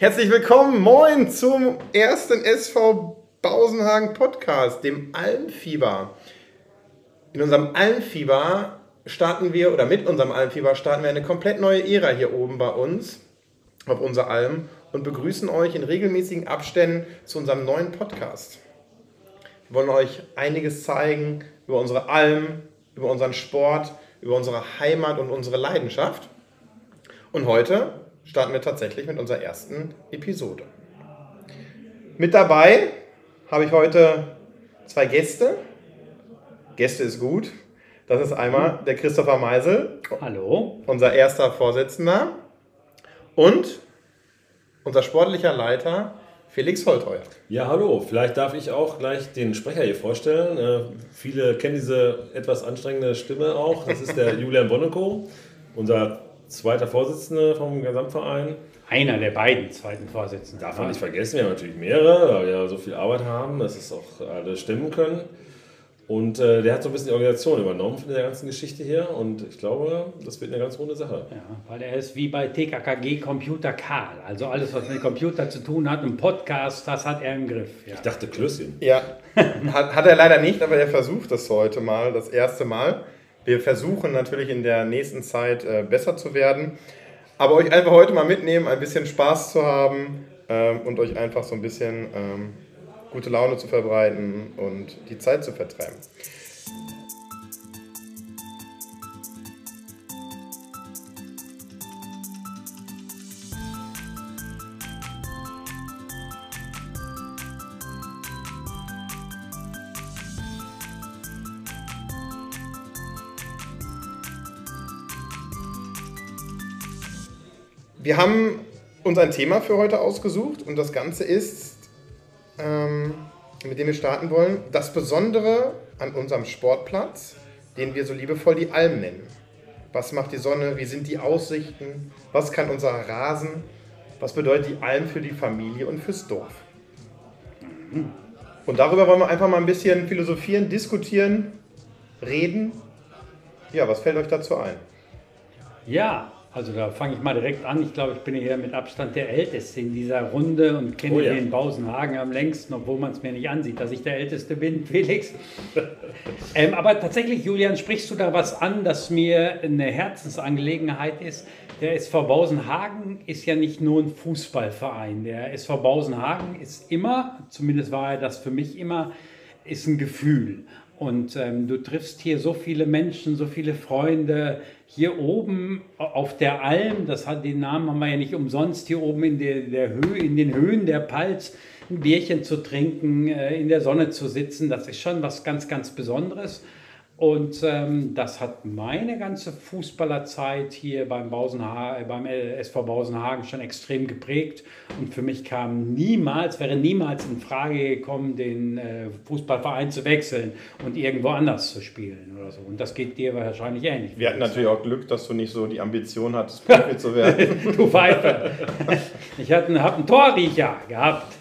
Herzlich willkommen, moin zum ersten SV Bausenhagen Podcast, dem Almfieber. In unserem Almfieber starten wir, oder mit unserem Almfieber starten wir eine komplett neue Ära hier oben bei uns, auf unserer Alm, und begrüßen euch in regelmäßigen Abständen zu unserem neuen Podcast. Wir wollen euch einiges zeigen über unsere Alm, über unseren Sport, über unsere Heimat und unsere Leidenschaft. Und heute starten wir tatsächlich mit unserer ersten Episode. Mit dabei habe ich heute zwei Gäste. Gäste ist gut. Das ist einmal der Christopher Meisel. Hallo. Unser erster Vorsitzender. Und unser sportlicher Leiter Felix Holtheuer. Ja, hallo. Vielleicht darf ich auch gleich den Sprecher hier vorstellen. Äh, viele kennen diese etwas anstrengende Stimme auch. Das ist der Julian Bonnekow, unser zweiter Vorsitzender vom Gesamtverein. Einer der beiden zweiten Vorsitzenden. Darf man nicht vergessen, wir haben natürlich mehrere, weil wir ja so viel Arbeit haben, dass es auch alle stimmen können. Und äh, der hat so ein bisschen die Organisation übernommen von der ganzen Geschichte hier. Und ich glaube, das wird eine ganz runde Sache. Ja, weil er ist wie bei TKKG Computer Karl. Also alles, was mit Computer zu tun hat, ein Podcast, das hat er im Griff. Ja. Ich dachte Klößchen. Ja, hat, hat er leider nicht, aber er versucht das heute mal, das erste Mal. Wir versuchen natürlich in der nächsten Zeit äh, besser zu werden. Aber euch einfach heute mal mitnehmen, ein bisschen Spaß zu haben ähm, und euch einfach so ein bisschen ähm, gute Laune zu verbreiten und die Zeit zu vertreiben. Wir haben uns ein Thema für heute ausgesucht und das Ganze ist, ähm, mit dem wir starten wollen, das Besondere an unserem Sportplatz, den wir so liebevoll die Alm nennen. Was macht die Sonne? Wie sind die Aussichten? Was kann unser Rasen? Was bedeutet die Alm für die Familie und fürs Dorf? Und darüber wollen wir einfach mal ein bisschen philosophieren, diskutieren, reden. Ja, was fällt euch dazu ein? Ja, also da fange ich mal direkt an. Ich glaube, ich bin hier mit Abstand der Älteste in dieser Runde und kenne Oh ja. den Bausenhagen am längsten, obwohl man es mir nicht ansieht, dass ich der Älteste bin, Felix. ähm, aber tatsächlich, Julian, sprichst du da was an, das mir eine Herzensangelegenheit ist? Der SV Bausenhagen ist ja nicht nur ein Fußballverein. Der SV Bausenhagen ist immer, zumindest war er das für mich immer, ist ein Gefühl. Und ähm, du triffst hier so viele Menschen, so viele Freunde. Hier oben auf der Alm, das hat den Namen haben wir ja nicht umsonst, hier oben in, der, der Höhe, in den Höhen der Palz ein Bierchen zu trinken, äh, in der Sonne zu sitzen, das ist schon was ganz, ganz Besonderes. Und ähm, das hat meine ganze Fußballerzeit hier beim, Bausenha beim SV Bausenhagen schon extrem geprägt. Und für mich kam niemals, wäre niemals in Frage gekommen, den äh, Fußballverein zu wechseln und irgendwo anders zu spielen oder so. Und das geht dir wahrscheinlich ähnlich. Wir hatten natürlich auch Glück, dass du nicht so die Ambition hattest, Profi zu werden. du Pfeife. Ich habe einen, Torriecher gehabt.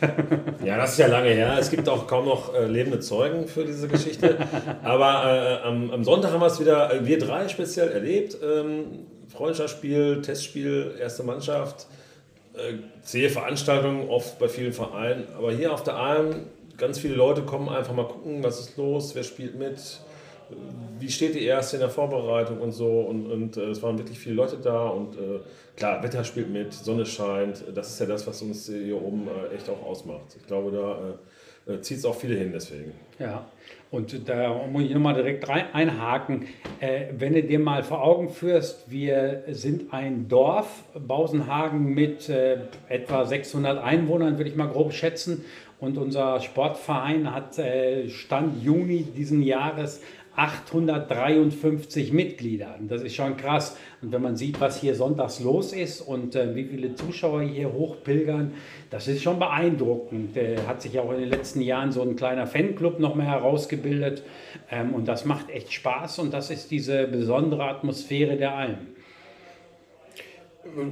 Ja, das ist ja lange her. Es gibt auch kaum noch äh, lebende Zeugen für diese Geschichte. Aber äh, am, am Sonntag haben wir es wieder, äh, wir drei speziell erlebt. Ähm, Freundschaftsspiel, Testspiel, erste Mannschaft, äh, zähe Veranstaltungen, oft bei vielen Vereinen. Aber hier auf der Alm, ganz viele Leute kommen einfach mal gucken, was ist los, wer spielt mit, wie steht die erste in der Vorbereitung und so. Und, und äh, es waren wirklich viele Leute da und äh, klar, Wetter spielt mit, Sonne scheint. Das ist ja das, was uns hier oben äh, echt auch ausmacht. Ich glaube, da äh, zieht es auch viele hin deswegen. Ja, und da muss ich nochmal direkt rein, einhaken. Äh, wenn du dir mal vor Augen führst, wir sind ein Dorf, Bausenhagen, mit äh, etwa 600 Einwohnern, würde ich mal grob schätzen. Und unser Sportverein hat äh, Stand Juni diesen Jahres 853 Mitglieder. Das ist schon krass. Und wenn man sieht, was hier sonntags los ist und äh, wie viele Zuschauer hier hochpilgern, das ist schon beeindruckend. Äh, hat sich auch in den letzten Jahren so ein kleiner Fanclub noch mehr herausgebildet. Ähm, und das macht echt Spaß und das ist diese besondere Atmosphäre der Alm.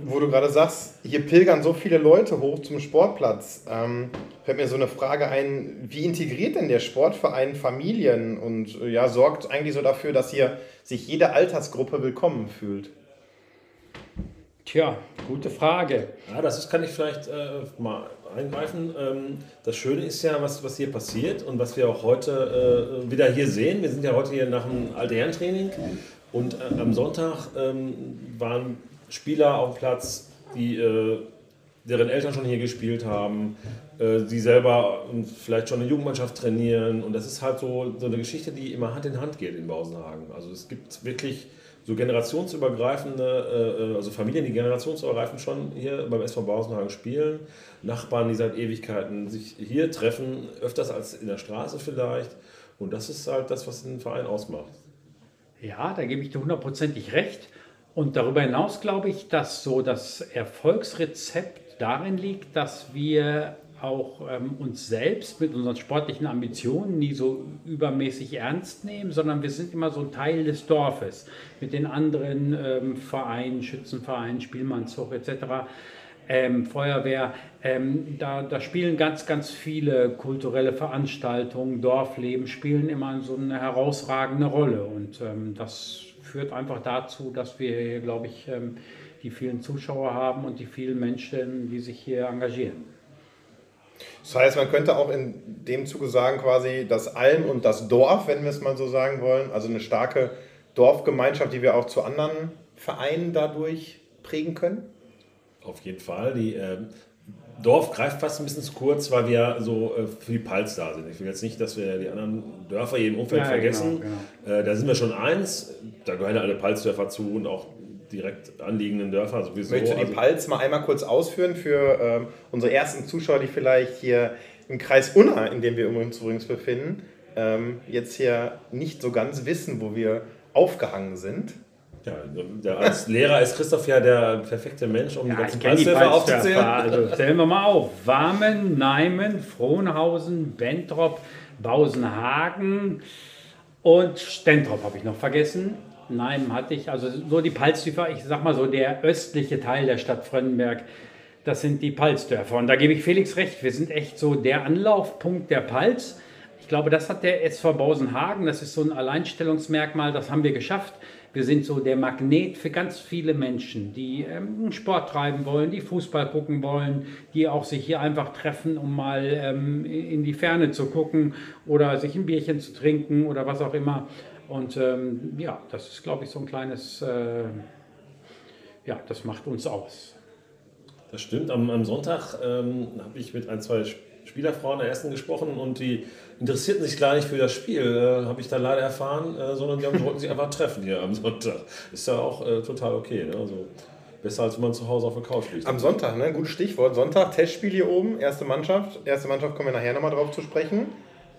Wo du gerade sagst, hier pilgern so viele Leute hoch zum Sportplatz. Ähm, fällt mir so eine Frage ein, wie integriert denn der Sportverein Familien und äh, ja, sorgt eigentlich so dafür, dass hier sich jede Altersgruppe willkommen fühlt? Tja, Gute Frage. Ja, das ist, kann ich vielleicht äh, mal eingreifen. Ähm, das Schöne ist ja, was, was hier passiert und was wir auch heute äh, wieder hier sehen. Wir sind ja heute hier nach einem Altherrentraining und äh, am Sonntag ähm, waren Spieler auf dem Platz, die, äh, deren Eltern schon hier gespielt haben, äh, die selber vielleicht schon eine Jugendmannschaft trainieren. Und das ist halt so, so eine Geschichte, die immer Hand in Hand geht in Bausenhagen. Also es gibt wirklich so generationsübergreifende, äh, also Familien, die generationsübergreifend schon hier beim SV Bausenhagen spielen, Nachbarn, die seit Ewigkeiten sich hier treffen, öfters als in der Straße vielleicht. Und das ist halt das, was den Verein ausmacht. Ja, da gebe ich dir hundertprozentig recht. Und darüber hinaus glaube ich, dass so das Erfolgsrezept darin liegt, dass wir auch ähm, uns selbst mit unseren sportlichen Ambitionen nie so übermäßig ernst nehmen, sondern wir sind immer so ein Teil des Dorfes mit den anderen ähm, Vereinen, Schützenvereinen, Spielmannszug etc. Ähm, Feuerwehr, ähm, da, da spielen ganz, ganz viele kulturelle Veranstaltungen, Dorfleben spielen immer so eine herausragende Rolle und ähm, das führt einfach dazu, dass wir hier, glaube ich, ähm, die vielen Zuschauer haben und die vielen Menschen, die sich hier engagieren. Das heißt, man könnte auch in dem Zuge sagen, quasi das Alm und das Dorf, wenn wir es mal so sagen wollen, also eine starke Dorfgemeinschaft, die wir auch zu anderen Vereinen dadurch prägen können? Auf jeden Fall. Die äh, Dorf greift fast ein bisschen zu kurz, weil wir so äh, für die Pals da sind. Ich will jetzt nicht, dass wir die anderen Dörfer hier im Umfeld ja, vergessen. Genau, genau. Äh, da sind wir schon eins. Da gehören alle Palsdörfer zu und auch direkt anliegenden Dörfer sowieso. Möchtest du die also, Palz mal einmal kurz ausführen für ähm, unsere ersten Zuschauer, die vielleicht hier im Kreis Unna, in dem wir uns übrigens befinden, ähm, jetzt hier nicht so ganz wissen, wo wir aufgehangen sind? Ja, der, als Lehrer ist Christoph ja der perfekte Mensch, um ja, die ganzen Palzdörfer aufzuzählen. Also zählen wir mal auf. Warmen, Neimen, Frohnhausen, Bentrop, Bausenhagen und Stentrop habe ich noch vergessen. Nein, hatte ich. Also so die Palzdörfer, ich sag mal so der östliche Teil der Stadt Frönnenberg, das sind die Palzdörfer. Und da gebe ich Felix recht, wir sind echt so der Anlaufpunkt der Palz. Ich glaube, das hat der SV Bausenhagen, das ist so ein Alleinstellungsmerkmal, das haben wir geschafft. Wir sind so der Magnet für ganz viele Menschen, die ähm, Sport treiben wollen, die Fußball gucken wollen, die auch sich hier einfach treffen, um mal ähm, in die Ferne zu gucken oder sich ein Bierchen zu trinken oder was auch immer. Und ähm, ja, das ist, glaube ich, so ein kleines, äh, ja, das macht uns aus. Das stimmt. Am, am Sonntag ähm, habe ich mit ein, zwei Spielerfrauen der ersten gesprochen und die interessierten sich gar nicht für das Spiel, äh, habe ich dann leider erfahren, äh, sondern die wollten sich einfach treffen hier am Sonntag. Ist ja auch äh, total okay. Ne? Also, besser als wenn man zu Hause auf der Couch liegt. Am Sonntag, ne? Gutes Stichwort. Sonntag, Testspiel hier oben, erste Mannschaft. Erste Mannschaft kommen wir nachher nochmal drauf zu sprechen.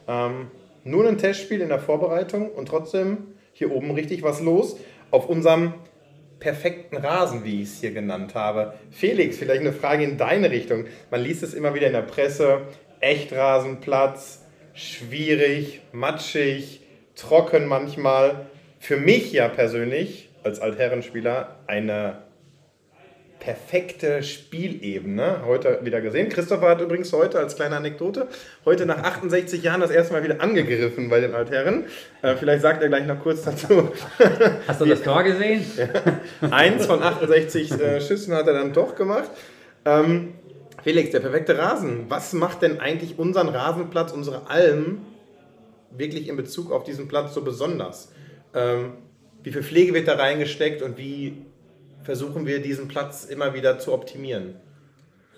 Ähm, nur ein Testspiel in der Vorbereitung und trotzdem hier oben richtig was los. Auf unserem perfekten Rasen, wie ich es hier genannt habe. Felix, vielleicht eine Frage in deine Richtung. Man liest es immer wieder in der Presse. Echtrasenplatz, schwierig, matschig, trocken manchmal. Für mich ja persönlich als Altherrenspieler eine perfekte Spielebene heute wieder gesehen. Christopher hat übrigens heute als kleine Anekdote heute nach 68 Jahren das erste Mal wieder angegriffen bei den Altherren. Äh, vielleicht sagt er gleich noch kurz dazu. Hast du das Tor gesehen? ja. Eins von 68 äh, Schüssen hat er dann doch gemacht. Ähm, Felix, der perfekte Rasen. Was macht denn eigentlich unseren Rasenplatz, unsere Alm wirklich in Bezug auf diesen Platz so besonders? Ähm, wie viel Pflege wird da reingesteckt und wie versuchen wir diesen Platz immer wieder zu optimieren.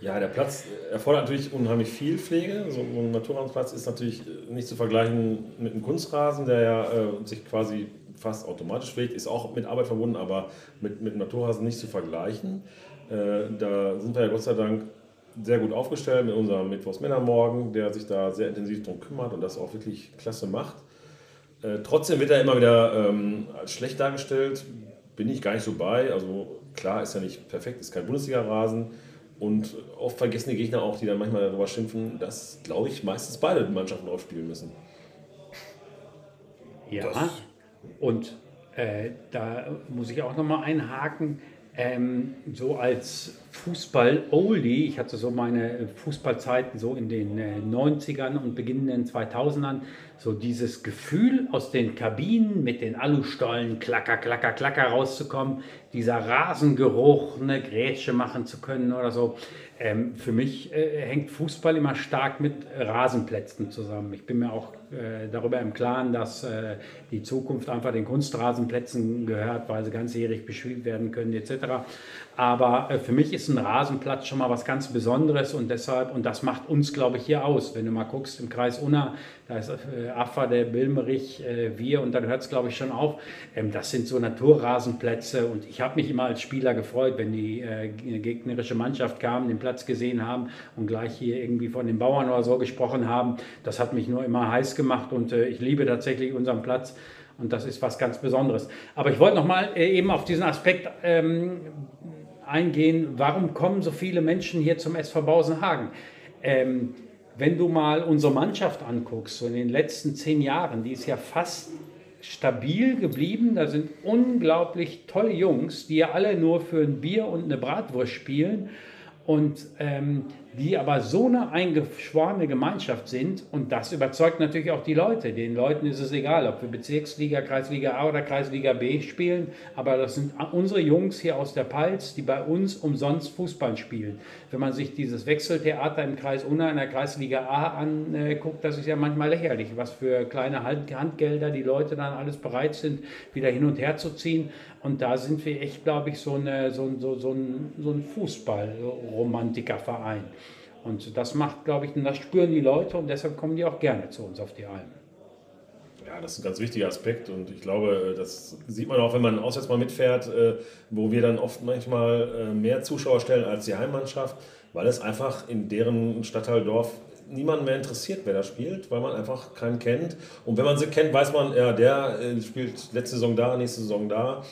Ja, der Platz erfordert natürlich unheimlich viel Pflege. So ein Naturrasenplatz ist natürlich nicht zu vergleichen mit einem Kunstrasen, der ja äh, sich quasi fast automatisch pflegt, ist auch mit Arbeit verbunden, aber mit, mit Naturrasen nicht zu vergleichen. Äh, da sind wir ja Gott sei Dank sehr gut aufgestellt mit unserem Mittwochsmännermorgen, der sich da sehr intensiv darum kümmert und das auch wirklich klasse macht. Äh, trotzdem wird er immer wieder ähm, als schlecht dargestellt bin ich gar nicht so bei. Also klar, ist ja nicht perfekt, ist kein Bundesliga-Rasen. Und oft vergessen die Gegner auch, die dann manchmal darüber schimpfen, dass, glaube ich, meistens beide Mannschaften drauf spielen müssen. Ja, das und äh, da muss ich auch nochmal einhaken. Ähm, so als Fußball-Oldie, ich hatte so meine Fußballzeiten so in den äh, 90ern und beginnenden 2000ern, so dieses Gefühl aus den Kabinen mit den Alustollen klacker, klacker, klacker rauszukommen, dieser Rasengeruch, eine Grätsche machen zu können oder so. Ähm, für mich äh, hängt Fußball immer stark mit Rasenplätzen zusammen. Ich bin mir auch äh, darüber im Klaren, dass äh, die Zukunft einfach den Kunstrasenplätzen gehört, weil sie ganzjährig bespielt werden können etc. Aber äh, für mich ist ein Rasenplatz schon mal was ganz Besonderes und deshalb, und das macht uns, glaube ich, hier aus. Wenn du mal guckst im Kreis Unna, da ist äh, Affa, der Bilmerich, äh, wir und dann hört es, glaube ich, schon auf. Ähm, das sind so Naturrasenplätze und ich habe mich immer als Spieler gefreut, wenn die äh, gegnerische Mannschaft kam, den Platz gesehen haben und gleich hier irgendwie von den Bauern oder so gesprochen haben. Das hat mich nur immer heiß gemacht und äh, ich liebe tatsächlich unseren Platz. Und das ist was ganz Besonderes. Aber ich wollte noch mal äh, eben auf diesen Aspekt ähm, eingehen, warum kommen so viele Menschen hier zum SV Bausenhagen? Ähm, wenn du mal unsere Mannschaft anguckst, so in den letzten zehn Jahren, die ist ja fast stabil geblieben. Da sind unglaublich tolle Jungs, die ja alle nur für ein Bier und eine Bratwurst spielen und ähm, die aber so eine eingeschworene Gemeinschaft sind und das überzeugt natürlich auch die Leute. Den Leuten ist es egal, ob wir Bezirksliga, Kreisliga A oder Kreisliga B spielen, aber das sind unsere Jungs hier aus der Palz, die bei uns umsonst Fußball spielen. Wenn man sich dieses Wechseltheater im Kreis Unna in der Kreisliga A anguckt, das ist ja manchmal lächerlich, was für kleine Handgelder die Leute dann alles bereit sind, wieder hin und her zu ziehen. Und da sind wir echt, glaube ich, so, eine, so, so, so ein, so ein Fußball-Romantikerverein. Und das macht, glaube ich, und das spüren die Leute und deshalb kommen die auch gerne zu uns auf die Alm. Ja, das ist ein ganz wichtiger Aspekt und ich glaube, das sieht man auch, wenn man auswärts mal mitfährt, äh, wo wir dann oft manchmal äh, mehr Zuschauer stellen als die Heimmannschaft, weil es einfach in deren Stadtteil Dorf niemanden mehr interessiert, wer da spielt, weil man einfach keinen kennt. Und wenn man sie kennt, weiß man, ja, der äh, spielt letzte Saison da, nächste Saison da.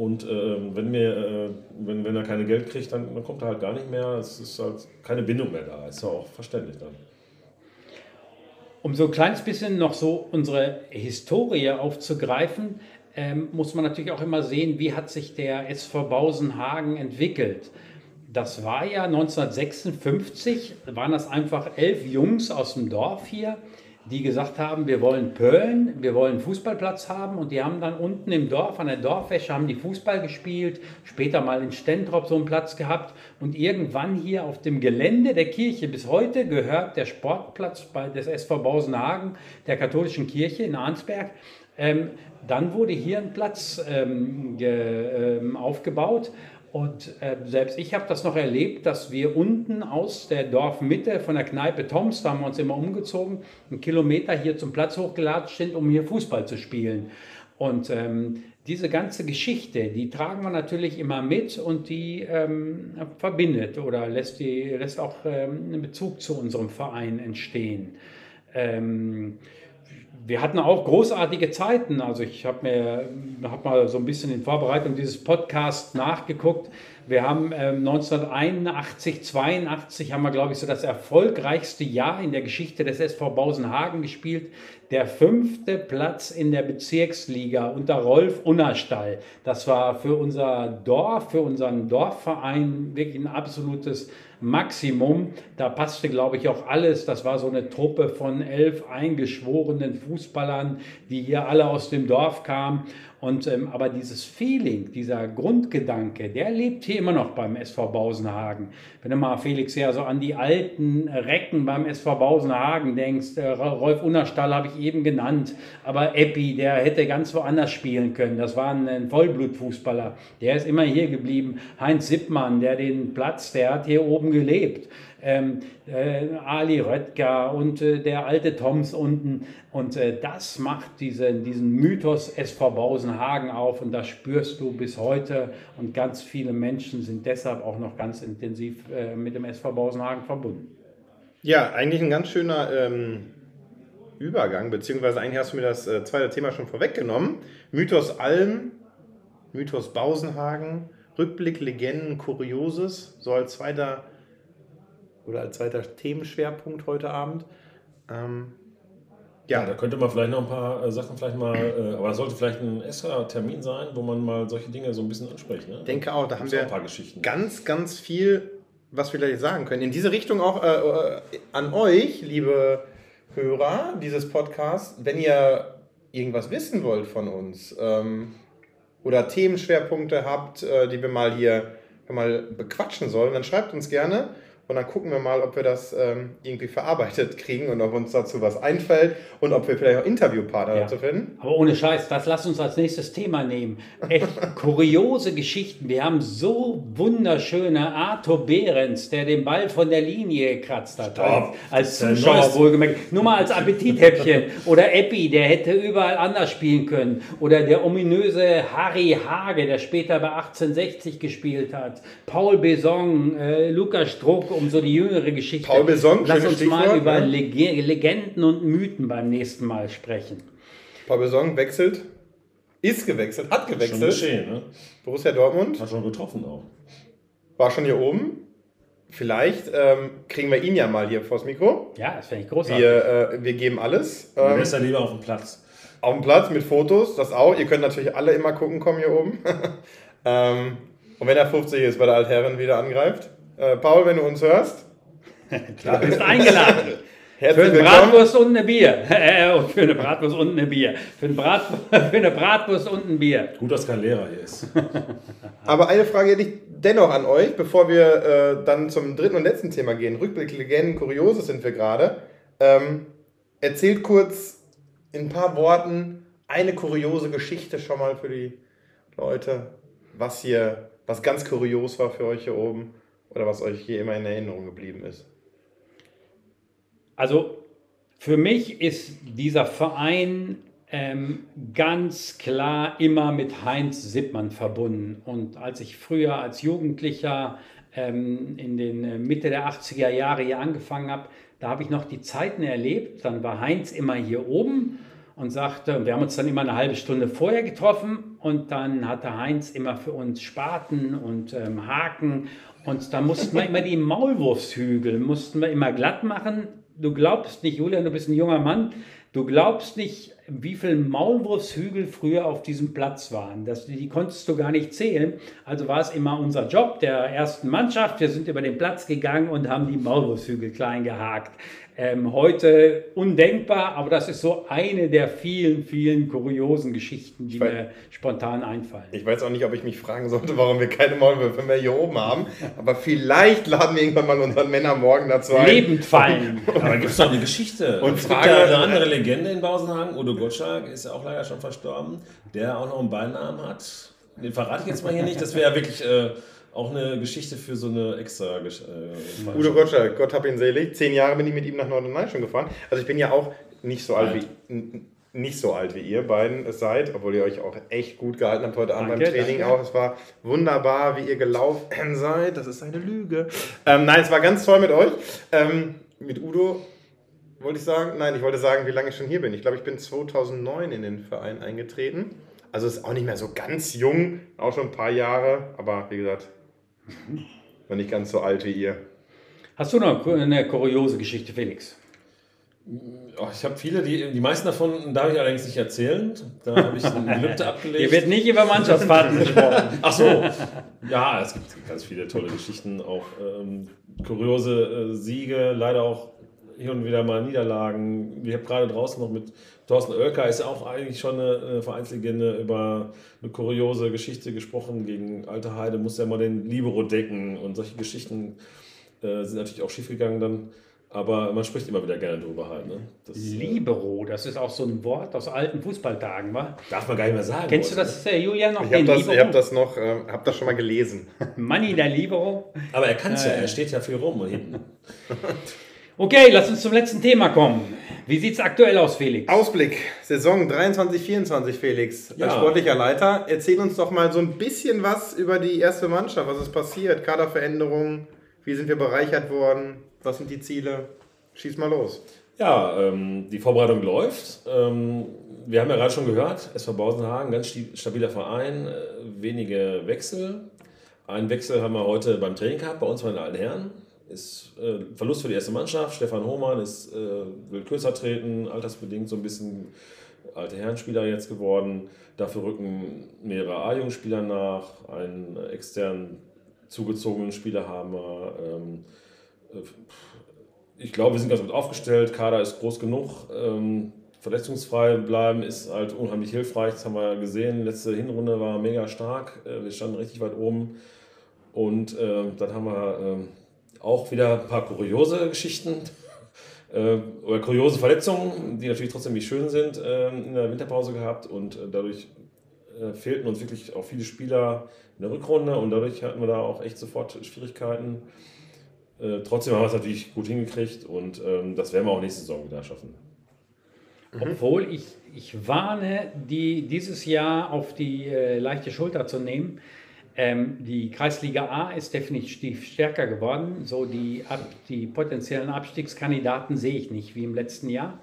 Und äh, wenn, mir, äh, wenn, wenn er keine Geld kriegt, dann, dann, kommt er halt gar nicht mehr. Es ist halt keine Bindung mehr da. Ist ja auch verständlich dann. Um so ein kleines bisschen noch so unsere Historie aufzugreifen, ähm, muss man natürlich auch immer sehen, wie hat sich der SV Bausenhagen entwickelt. Das war ja 1956, waren das einfach elf Jungs aus dem Dorf hier, die gesagt haben, wir wollen Pöllen, wir wollen Fußballplatz haben. Und die haben dann unten im Dorf, an der Dorfwäsche, haben die Fußball gespielt, später mal in Stentrop so einen Platz gehabt. Und irgendwann hier auf dem Gelände der Kirche, bis heute gehört der Sportplatz bei des SV Bausenhagen, der katholischen Kirche in Arnsberg, ähm, dann wurde hier ein Platz ähm, ge, ähm, aufgebaut und äh, selbst ich habe das noch erlebt, dass wir unten aus der Dorfmitte von der Kneipe Toms, da haben wir uns immer umgezogen, einen Kilometer hier zum Platz hochgelatscht sind, um hier Fußball zu spielen. Und ähm, diese ganze Geschichte, die tragen wir natürlich immer mit und die ähm, verbindet oder lässt, die, lässt auch ähm, einen Bezug zu unserem Verein entstehen. Ähm, wir hatten auch großartige Zeiten. Also ich habe mir hab mal so ein bisschen in Vorbereitung dieses Podcasts nachgeguckt. Wir haben ähm, 1981, 82 haben wir, glaube ich, so das erfolgreichste Jahr in der Geschichte des SV Bausenhagen gespielt. Der fünfte Platz in der Bezirksliga unter Rolf Unnerstall. Das war für unser Dorf, für unseren Dorfverein wirklich ein absolutes Maximum. Da passte, glaube ich, auch alles. Das war so eine Truppe von elf eingeschworenen Fußballern, die hier alle aus dem Dorf kamen. Und, ähm, aber dieses Feeling, dieser Grundgedanke, der lebt hier immer noch beim SV Bausenhagen. Wenn du mal, Felix, ja so an die alten Recken beim SV Bausenhagen denkst, äh, Rolf Unnerstall habe ich eben genannt, aber Eppi, der hätte ganz woanders spielen können. Das war ein, ein Vollblutfußballer. Der ist immer hier geblieben. Heinz Sippmann, der den Platz, der hat hier oben gelebt ähm, äh, Ali Röttger und äh, der alte Toms unten. Und äh, das macht diese, diesen Mythos SV Bausenhagen auf und das spürst du bis heute. Und ganz viele Menschen sind deshalb auch noch ganz intensiv äh, mit dem SV Bausenhagen verbunden. Ja, eigentlich ein ganz schöner ähm, Übergang, beziehungsweise eigentlich hast du mir das äh, zweite Thema schon vorweggenommen. Mythos Alm, Mythos Bausenhagen, Rückblick, Legenden, Kurioses, so als zweiter oder als zweiter Themenschwerpunkt heute Abend. Ähm, ja. ja. da könnte man vielleicht noch ein paar äh, Sachen vielleicht mal, äh, aber es sollte vielleicht ein extra Termin sein, wo man mal solche Dinge so ein bisschen anspricht. Ne? Denke auch, da haben wir ganz, ganz viel, was wir gleich sagen können. In diese Richtung auch äh, äh, an euch, liebe Hörer dieses Podcasts, wenn ihr irgendwas wissen wollt von uns, ähm, oder Themenschwerpunkte habt, äh, die wir mal hier mal bequatschen sollen, dann schreibt uns gerne. Und dann gucken wir mal, ob wir das ähm, irgendwie verarbeitet kriegen und ob uns dazu was einfällt und ob wir vielleicht auch Interviewpartner ja. dazu finden. Aber ohne Scheiß, das lass uns als nächstes Thema nehmen. Echt kuriose Geschichten. Wir haben so wunderschöne Arthur Behrens, der den Ball von der Linie gekratzt hat. Stopp. Als, Zuschauer wohlgemerkt. Nur mal als Appetithäppchen. Oder Eppi, der hätte überall anders spielen können. Oder der ominöse Harry Hage, der später bei 1860 gespielt hat. Paul Besong, äh, Lukas Struck um so die jüngere Geschichte. Paul Besson, Lass uns mal über ne? Legenden und Mythen beim nächsten Mal sprechen. Paul Besson wechselt, ist gewechselt, hat gewechselt. Schon geschehen, ne? Borussia Dortmund. Hat schon getroffen auch. War schon hier oben. Vielleicht ähm, kriegen wir ihn ja mal hier vors Mikro. Ja, das fände ich großartig. Wir, äh, wir geben alles. Ähm, dann lieber auf dem Platz? Auf dem Platz mit Fotos, das auch. Ihr könnt natürlich alle immer gucken kommen hier oben. ähm, und wenn er 50 ist, weil er Altherren wieder angreift. Äh, Paul, wenn du uns hörst. Klar, du bist eingeladen. Herzlich für eine Bratwurst und ein Bier. Äh, für eine Bratwurst und ein Bier. Für, ein Brat, für eine Bratwurst und ein Bier. Gut, dass kein Lehrer hier ist. Aber eine Frage hätte ich dennoch an euch, bevor wir äh, dann zum dritten und letzten Thema gehen. Rückblick, Legenden, Kuriose sind wir gerade. Ähm, erzählt kurz in ein paar Worten eine kuriose Geschichte schon mal für die Leute, was hier, was ganz kurios war für euch hier oben oder was euch hier immer in Erinnerung geblieben ist? Also für mich ist dieser Verein ähm, ganz klar immer mit Heinz Sippmann verbunden. Und als ich früher als Jugendlicher ähm, in den äh, Mitte der 80er Jahre hier angefangen habe, da habe ich noch die Zeiten erlebt. Dann war Heinz immer hier oben und sagte, wir haben uns dann immer eine halbe Stunde vorher getroffen und dann hatte Heinz immer für uns Spaten und ähm, Haken und da mussten wir immer die Maulwurfshügel, mussten wir immer glatt machen. Du glaubst nicht, Julian, du bist ein junger Mann, du glaubst nicht, wie viele Maulwurfshügel früher auf diesem Platz waren. Das, die konntest du gar nicht zählen. Also war es immer unser Job der ersten Mannschaft. Wir sind über den Platz gegangen und haben die Maulwurfshügel klein gehakt. Ähm, heute undenkbar, aber das ist so eine der vielen, vielen kuriosen Geschichten, die weiß, mir spontan einfallen. Ich weiß auch nicht, ob ich mich fragen sollte, warum wir keine Maulwürfe mehr hier oben haben, aber vielleicht laden wir irgendwann mal unseren Männer morgen dazu ein. Lebend fallen. aber gibt es doch eine Geschichte. Und es gibt ja eine andere Legende in Bausenhagen. Udo Gottschalk ist ja auch leider schon verstorben, der auch noch einen Beinamen hat. Den verrate ich jetzt mal hier nicht. Das wäre ja wirklich... Äh, auch eine Geschichte für so eine extra. Äh, Udo Gottschalk, Gott hab ihn selig. Zehn Jahre bin ich mit ihm nach Nordrhein schon gefahren. Also ich bin ja auch nicht so alt, alt wie nicht so alt wie ihr beiden seid, obwohl ihr euch auch echt gut gehalten habt heute Abend danke, beim Training danke. auch. Es war wunderbar, wie ihr gelaufen seid. Das ist eine Lüge. Ähm, nein, es war ganz toll mit euch. Ähm, mit Udo wollte ich sagen, nein, ich wollte sagen, wie lange ich schon hier bin. Ich glaube, ich bin 2009 in den Verein eingetreten. Also ist auch nicht mehr so ganz jung, auch schon ein paar Jahre, aber wie gesagt, noch nicht ganz so alt wie ihr. Hast du noch eine kuriose Geschichte, Felix? Oh, ich habe viele, die, die meisten davon darf ich allerdings nicht erzählen. Da habe ich ein Gelübde abgelegt. Hier wird nicht über Mannschaftsfahrten gesprochen. Ach so. Ja, es gibt ganz viele tolle Geschichten, auch ähm, kuriose äh, Siege, leider auch hier und wieder mal Niederlagen. Ich habe gerade draußen noch mit Thorsten Oelker, ist ja auch eigentlich schon eine, eine, Vereinslegende, über eine kuriose Geschichte gesprochen. Gegen Alte Heide muss ja mal den Libero decken und solche Geschichten äh, sind natürlich auch schiefgegangen dann. Aber man spricht immer wieder gerne drüber halt. Ne? Das, äh, Libero, das ist auch so ein Wort aus alten Fußballtagen, wa? Darf man gar nicht mehr sagen. Kennst du das, äh, Julian, noch? Ich habe das, hab das noch, äh, hab das schon mal gelesen. Manni, der Libero. Aber er kann es äh, ja, er steht ja viel rum und hinten. Okay, lass uns zum letzten Thema kommen. Wie sieht es aktuell aus, Felix? Ausblick, Saison 23-24, Felix. Ja. Als sportlicher Leiter, erzähl uns doch mal so ein bisschen was über die erste Mannschaft. Was ist passiert? Kaderveränderungen? Wie sind wir bereichert worden? Was sind die Ziele? Schieß mal los. Ja, ähm, die Vorbereitung läuft. Ähm, wir haben ja gerade schon gehört, SV Bausenhagen, ganz stabiler Verein, äh, wenige Wechsel. Einen Wechsel haben wir heute beim Training gehabt, bei uns bei den alten Herren ist äh, Verlust für die erste Mannschaft. Stefan Hohmann ist, äh, will kürzer treten, altersbedingt so ein bisschen alte Herrenspieler jetzt geworden. Dafür rücken mehrere A-Jugendspieler nach. Einen extern zugezogenen Spieler haben wir. Ähm, äh, ich glaube, wir sind ganz gut aufgestellt. Kader ist groß genug. Ähm, verletzungsfrei bleiben ist halt unheimlich hilfreich. Das haben wir gesehen. Letzte Hinrunde war mega stark. Äh, wir standen richtig weit oben. Und äh, dann haben wir äh, auch wieder ein paar kuriose Geschichten äh, oder kuriose Verletzungen, die natürlich trotzdem nicht schön sind, ähm, in der Winterpause gehabt. Und äh, dadurch äh, fehlten uns wirklich auch viele Spieler in der Rückrunde. Und dadurch hatten wir da auch echt sofort Schwierigkeiten. trotzdem haben wir es natürlich gut hingekriegt und ähm, das werden wir auch nächste Saison wieder schaffen. Mhm. Obwohl ich, ich warne, die dieses Jahr auf die äh, leichte Schulter zu nehmen. Ähm, die Kreisliga A ist definitiv stärker geworden. So die, ab, die potenziellen Abstiegskandidaten sehe ich nicht wie im letzten Jahr.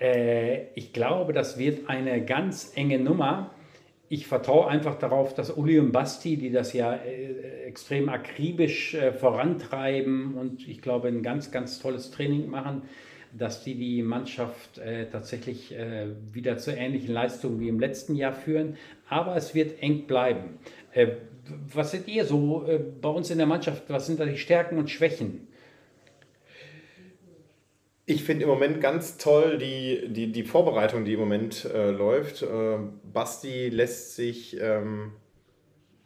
Äh, ich glaube, das wird eine ganz enge Nummer. Ich vertraue einfach darauf, dass Uli und Basti, die das ja äh, extrem akribisch äh, vorantreiben und ich glaube ein ganz, ganz tolles Training machen, dass die die Mannschaft äh, tatsächlich äh, wieder zu ähnlichen Leistungen wie im letzten Jahr führen. Aber es wird eng bleiben. Äh, was seht ihr so äh, bei uns in der Mannschaft? Was sind da die Stärken und Schwächen? Ich finde im Moment ganz toll die, die, die Vorbereitung, die im Moment äh, läuft. Äh, Basti lässt sich ähm,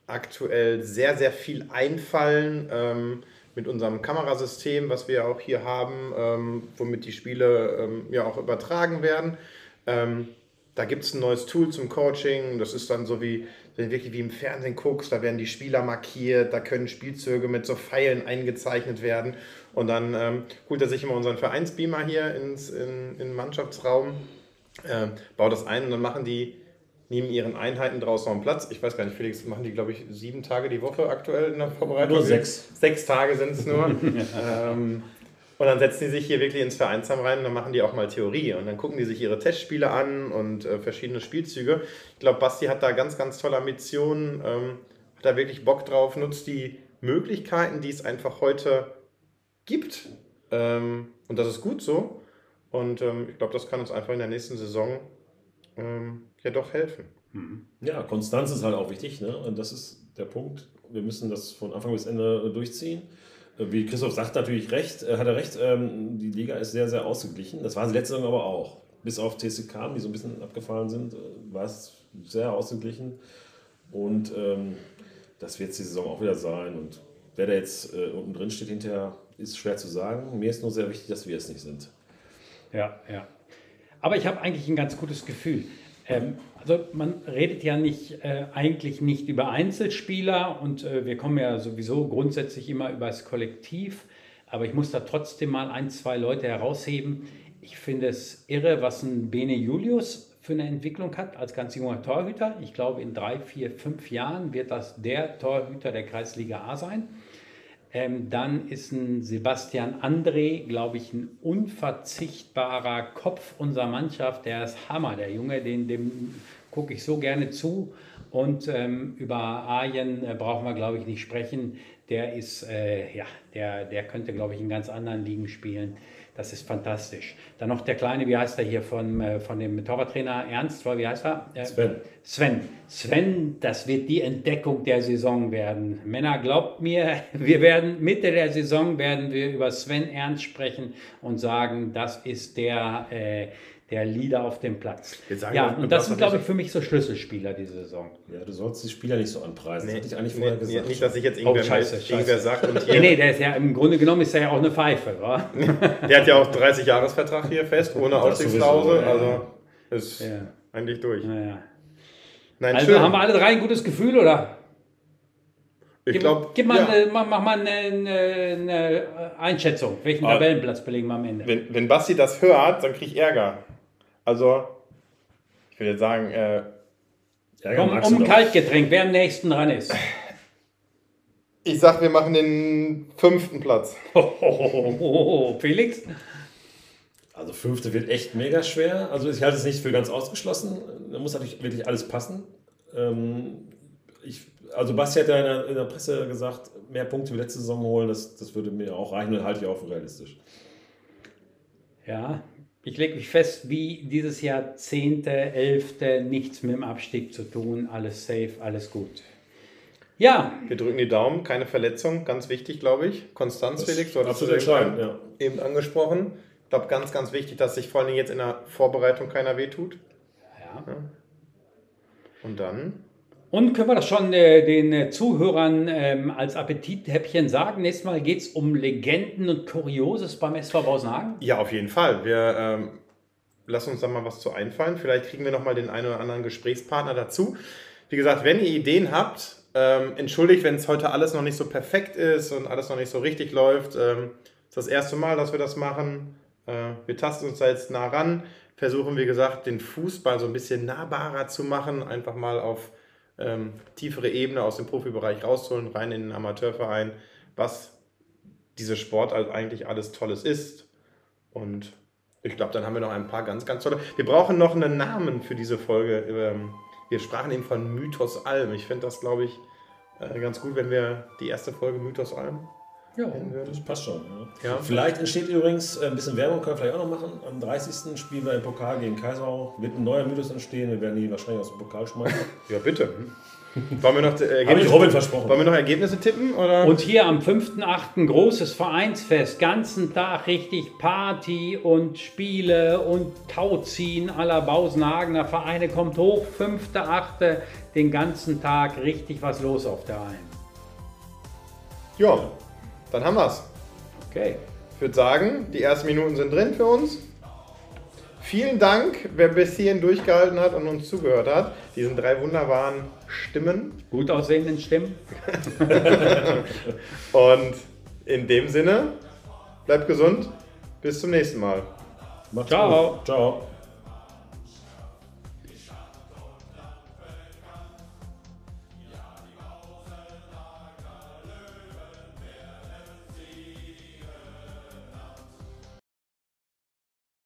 aktuell sehr, sehr viel einfallen. Ähm, mit unserem Kamerasystem, was wir auch hier haben, ähm, womit die Spiele ähm, ja auch übertragen werden. Ähm, da gibt es ein neues Tool zum Coaching. Das ist dann so wie, wenn du wirklich wie im Fernsehen guckst, da werden die Spieler markiert, da können Spielzüge mit so Pfeilen eingezeichnet werden. Und dann ähm, holt er sich immer unseren Vereinsbeamer hier ins, in, in den Mannschaftsraum, äh, baut das ein und dann machen die neben ihren Einheiten draußen noch Platz. Ich weiß gar nicht, Felix, machen die, glaube ich, sieben Tage die Woche aktuell in der Vorbereitung? Nur sechs. Sechs Tage sind es nur. ähm, und dann setzen die sich hier wirklich ins Vereinsheim rein und dann machen die auch mal Theorie. Und dann gucken die sich ihre Testspiele an und äh, verschiedene Spielzüge. Ich glaube, Basti hat da ganz, ganz tolle Ambitionen, ähm, hat da wirklich Bock drauf, nutzt die Möglichkeiten, die es einfach heute gibt. Ähm, und das ist gut so. Und ähm, ich glaube, das kann uns einfach in der nächsten Saison ähm, ja doch helfen. Mhm. Ja, Konstanz ist halt auch wichtig. Ne? Und das ist der Punkt. Wir müssen das von Anfang bis Ende durchziehen. Wie Christoph sagt, natürlich recht, äh, hat er recht, ähm, die Liga ist sehr, sehr ausgeglichen. Das war sie letzte Saison aber auch. Bis auf TCK, die so ein bisschen abgefallen sind, äh, war es sehr ausgeglichen. Und ähm, das wird die Saison auch wieder sein. Und wer da jetzt äh, unten drin steht hinterher, ist schwer zu sagen. Mir ist nur sehr wichtig, dass wir es nicht sind. Ja, ja. Aber ich habe eigentlich ein ganz gutes Gefühl. Ähm, also man redet ja nicht äh, eigentlich nicht über Einzelspieler und äh, wir kommen ja sowieso grundsätzlich immer über das Kollektiv. Aber ich muss da trotzdem mal ein, zwei Leute herausheben. Ich finde es irre, was ein Bene Julius für eine Entwicklung hat als ganz junger Torhüter. Ich glaube, in drei, vier, fünf Jahren wird das der Torhüter der Kreisliga A sein. Ähm, dann ist ein Sebastian André, glaube ich, ein unverzichtbarer Kopf unserer Mannschaft. Der ist Hammer, der Junge, den, dem gucke ich so gerne zu. Und ähm, über Arjen äh, brauchen wir, glaube ich, nicht sprechen. Der ist, äh, ja, der, der könnte, glaube ich, in ganz anderen Ligen spielen. Das ist fantastisch. Dann noch der Kleine, wie heißt er hier von, äh, von dem Torwarttrainer Ernst, wie heißt er? Äh, Sven. Sven. Sven, das wird die Entdeckung der Saison werden. Männer, glaubt mir, wir werden Mitte der Saison werden wir über Sven Ernst sprechen und sagen, das ist der, äh, der Leader auf dem Platz. ja, und das sind, glaube ich, für mich so Schlüsselspieler diese Saison. Ja, du sollst die Spieler nicht so anpreisen. Nee, das hatte ich eigentlich vorher nee, gesagt. Nicht, dass ich jetzt irgendwer, oh, scheiße, scheiße. sagt und hier... nee, nee, der ist ja im Grunde genommen ist er ja auch eine Pfeife, wa? der hat ja auch 30-Jahres-Vertrag hier fest, ohne Ausstiegsklausel, also ist ja. eigentlich durch. Ja. Nein, also schön. haben wir alle drei ein gutes Gefühl, oder? Ich glaube. Gib mal, ja. eine, mach, mach, mal eine, eine, Einschätzung. Welchen Tabellenplatz belegen wir am Ende? Wenn, wenn Basti das hört, dann kriege ich Ärger. Also, ich würde jetzt sagen, äh, ja, um, um ein Kaltgetränk, wer am nächsten dran ist. Ich sag, wir machen den fünften Platz. Oh, Felix? Also fünfte wird echt mega schwer. Also ich halte es nicht für ganz ausgeschlossen. Da muss natürlich wirklich alles passen. Ähm, ich, also Basti hat ja in der, in der, Presse gesagt, mehr Punkte wie letzte Saison holen, das, das würde mir auch reichen und halte ich auch für realistisch. Ja, ich lege mich fest, wie dieses Jahr 10., 11., nichts mit dem Abstieg zu tun, alles safe, alles gut. Ja. Wir drücken die Daumen, keine Verletzung, ganz wichtig, glaube ich. Konstanz, Felix, du hattest es ja. eben angesprochen. Ich glaube, ganz, ganz wichtig, dass sich vor allem jetzt in der Vorbereitung keiner wehtut. Ja. Und dann Und können wir das schon äh, den äh, Zuhörern ähm, als Appetithäppchen sagen? Nächstes Mal geht es um Legenden und Kurioses beim SV Bausenhagen. Ja, auf jeden Fall. Wir ähm, lassen uns da mal was zu einfallen. Vielleicht kriegen wir noch mal den einen oder anderen Gesprächspartner dazu. Wie gesagt, wenn ihr Ideen habt, ähm, entschuldigt, wenn es heute alles noch nicht so perfekt ist und alles noch nicht so richtig läuft. Ähm, ist das erste Mal, dass wir das machen. Äh, wir tasten uns da jetzt nah ran, versuchen, wie gesagt, den Fußball so ein bisschen nahbarer zu machen, einfach mal auf ähm, tiefere Ebene aus dem Profibereich rausholen, rein in den Amateurverein, was diese Sportart eigentlich alles Tolles ist. Und ich glaube, dann haben wir noch ein paar ganz, ganz tolle. Wir brauchen noch einen Namen für diese Folge. Ähm, Wir sprachen eben von Mythos Alm. Ich finde das, glaube ich, äh, ganz gut, wenn wir die erste Folge Mythos Alm Ja. Das passt schon. Ja. Ja. Vielleicht entsteht übrigens äh, ein bisschen Werbung, können wir vielleicht auch noch machen. Am 30. spielen wir im Pokal gegen Kaiserau. Wird ein neuer Mythos entstehen. Wir werden die wahrscheinlich aus dem Pokal schmeißen. Ja, bitte. Wollen wir noch, äh, Ergebnisse, Robin versprochen. wollen wir noch Ergebnisse tippen? Oder? Und hier am 5.8. großes Vereinsfest, ganzen Tag richtig Party und Spiele und Tauziehen aller Bausenhagener Vereine kommt hoch. 5.8. den ganzen Tag richtig was los auf der Alm. ja, dann haben wir's. Okay. Ich würde sagen, die ersten Minuten sind drin für uns. Vielen Dank, wer bis hierhin durchgehalten hat und uns zugehört hat. Diesen drei wunderbaren Stimmen. Gut aussehenden Stimmen. Und in dem Sinne, bleibt gesund. Bis zum nächsten Mal. Macht's Ciao. gut. Ciao.